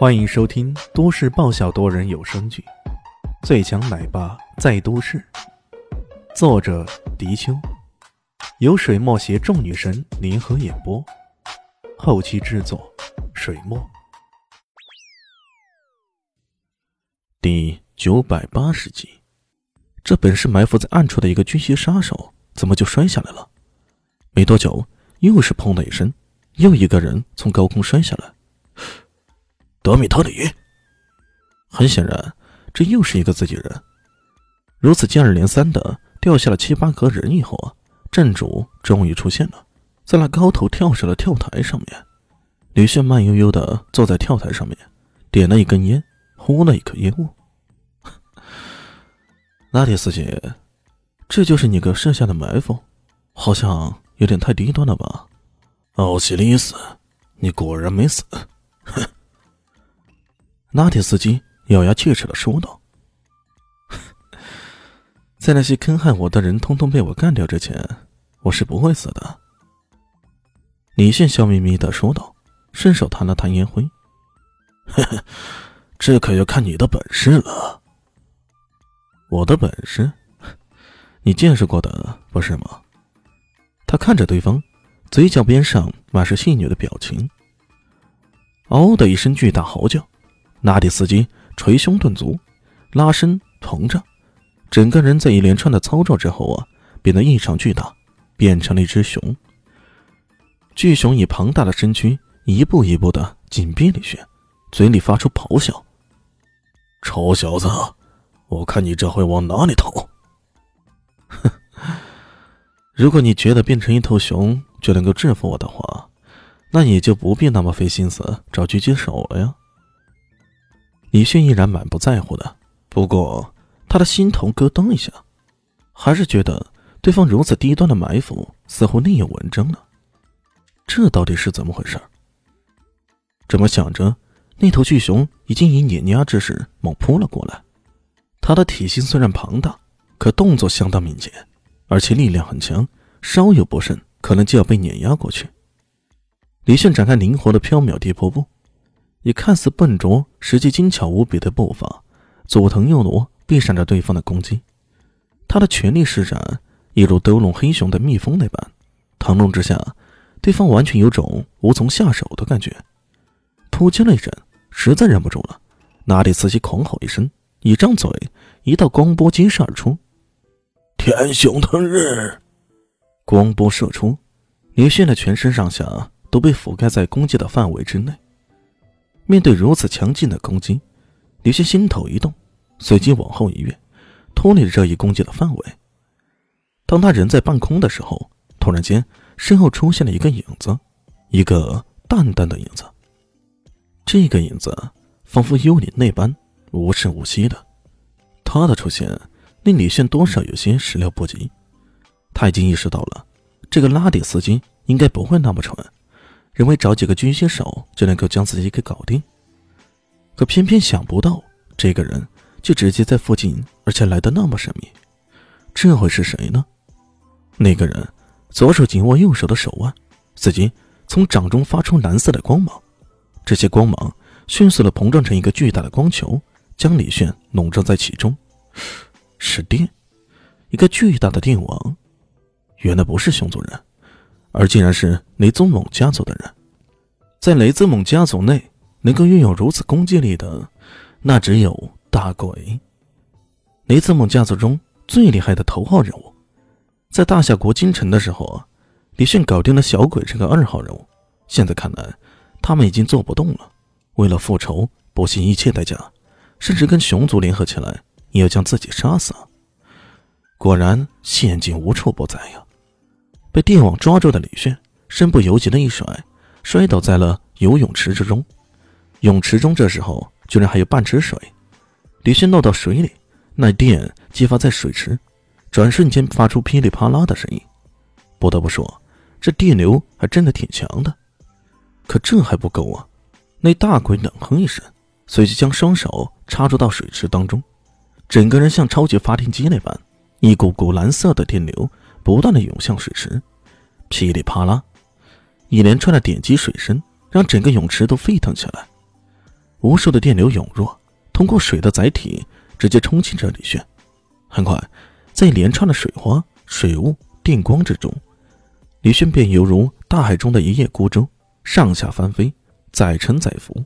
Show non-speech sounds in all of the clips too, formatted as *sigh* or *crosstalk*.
欢迎收听都市爆笑多人有声剧《最强奶爸在都市》，作者：迪秋，由水墨携众女神联合演播，后期制作：水墨。第九百八十集，这本是埋伏在暗处的一个军械杀手，怎么就摔下来了？没多久，又是砰的一声，又一个人从高空摔下来。德米特里，很显然，这又是一个自己人。如此接二连三的掉下了七八个人以后啊，镇主终于出现了，在那高头跳水的跳台上面，李炫慢悠悠的坐在跳台上面，点了一根烟，呼了一口烟雾。拉蒂斯姐，这就是你给设下的埋伏，好像有点太低端了吧？奥西里斯，你果然没死，哼！*laughs* 拉铁司机咬牙切齿的说道：“ *laughs* 在那些坑害我的人通通被我干掉之前，我是不会死的。”李现笑眯眯的说道，伸手弹了弹烟灰：“，*laughs* 这可要看你的本事了。我的本事，你见识过的不是吗？”他看着对方，嘴角边上满是戏谑的表情。嗷的一声巨大嚎叫。拉蒂斯基捶胸顿足，拉伸膨胀，整个人在一连串的操作之后啊，变得异常巨大，变成了一只熊。巨熊以庞大的身躯一步一步的紧逼李轩，嘴里发出咆哮：“臭小子，我看你这会往哪里逃？”哼，如果你觉得变成一头熊就能够制服我的话，那你就不必那么费心思找狙击手了呀。李迅依然满不在乎的，不过他的心头咯噔一下，还是觉得对方如此低端的埋伏似乎另有文章呢。这到底是怎么回事？这么想着，那头巨熊已经以碾压之势猛扑了过来。它的体型虽然庞大，可动作相当敏捷，而且力量很强，稍有不慎，可能就要被碾压过去。李迅展开灵活的飘渺地坡步。以看似笨拙，实际精巧无比的步伐，左腾右挪，避闪着对方的攻击。他的全力施展，一如兜笼黑熊的蜜蜂那般，腾笼之下，对方完全有种无从下手的感觉。突击了一阵，实在忍不住了，拿蒂斯基狂吼一声，一张嘴，一道光波激射而出。天雄腾日，光波射出，李迅的全身上下都被覆盖在攻击的范围之内。面对如此强劲的攻击，李轩心头一动，随即往后一跃，脱离了这一攻击的范围。当他人在半空的时候，突然间身后出现了一个影子，一个淡淡的影子。这个影子仿佛幽灵那般无声无息的，他的出现令李炫多少有些始料不及。他已经意识到了，这个拉蒂斯基应该不会那么蠢。认为找几个军械手就能够将自己给搞定，可偏偏想不到这个人就直接在附近，而且来的那么神秘。这会是谁呢？那个人左手紧握右手的手腕，随即从掌中发出蓝色的光芒，这些光芒迅速的膨胀成一个巨大的光球，将李炫笼罩在其中。是电，一个巨大的电网。原来不是熊族人。而竟然是雷兹蒙家族的人，在雷兹蒙家族内，能够拥有如此攻击力的，那只有大鬼。雷兹蒙家族中最厉害的头号人物，在大夏国京城的时候啊，李迅搞定了小鬼这个二号人物。现在看来，他们已经做不动了。为了复仇，不惜一切代价，甚至跟熊族联合起来，也要将自己杀死。果然，陷阱无处不在呀。被电网抓住的李炫身不由己的一甩，摔倒在了游泳池之中。泳池中这时候居然还有半池水，李炫落到水里，那电激发在水池，转瞬间发出噼里啪啦的声音。不得不说，这电流还真的挺强的。可这还不够啊！那大鬼冷哼一声，随即将双手插入到水池当中，整个人像超级发电机那般，一股股蓝色的电流。不断的涌向水池，噼里啪啦，一连串的点击水声让整个泳池都沸腾起来。无数的电流涌入，通过水的载体直接冲进着李炫。很快，在一连串的水花、水雾、电光之中，李轩便犹如大海中的一叶孤舟，上下翻飞，载沉载浮。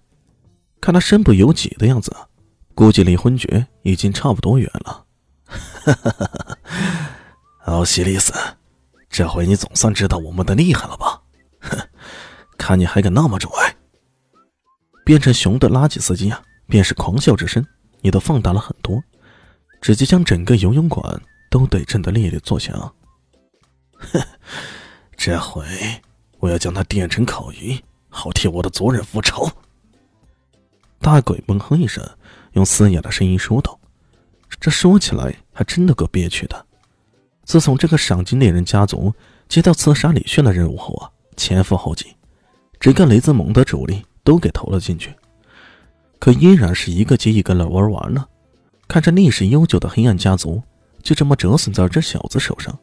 看他身不由己的样子，估计离昏厥已经差不多远了。*laughs* 西里斯，这回你总算知道我们的厉害了吧？哼，看你还敢那么拽！变成熊的垃圾司机啊，便是狂笑之声也都放大了很多，直接将整个游泳馆都得震得烈烈作响。哼，这回我要将他电成烤鱼，好替我的族人复仇。大鬼闷哼一声，用嘶哑的声音说道：“这说起来还真的够憋屈的。自从这个赏金猎人家族接到刺杀李炫的任务后啊，前赴后继，整个雷兹蒙的主力。”都给投了进去，可依然是一个接一个的玩完了。看着历史悠久的黑暗家族就这么折损在这小子手上，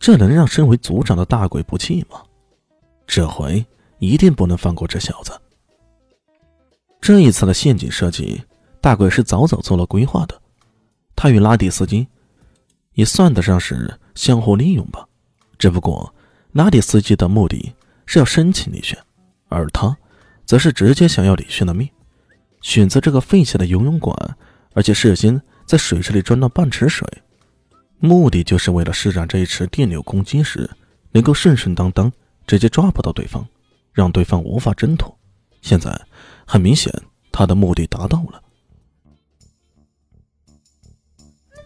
这能让身为族长的大鬼不气吗？这回一定不能放过这小子。这一次的陷阱设计，大鬼是早早做了规划的。他与拉蒂斯基也算得上是相互利用吧。只不过拉里斯基的目的是要生擒李炫，而他。则是直接想要李炫的命，选择这个废弃的游泳馆，而且事先在水池里装了半池水，目的就是为了施展这一池电流攻击时，能够顺顺当当直接抓捕到对方，让对方无法挣脱。现在很明显，他的目的达到了。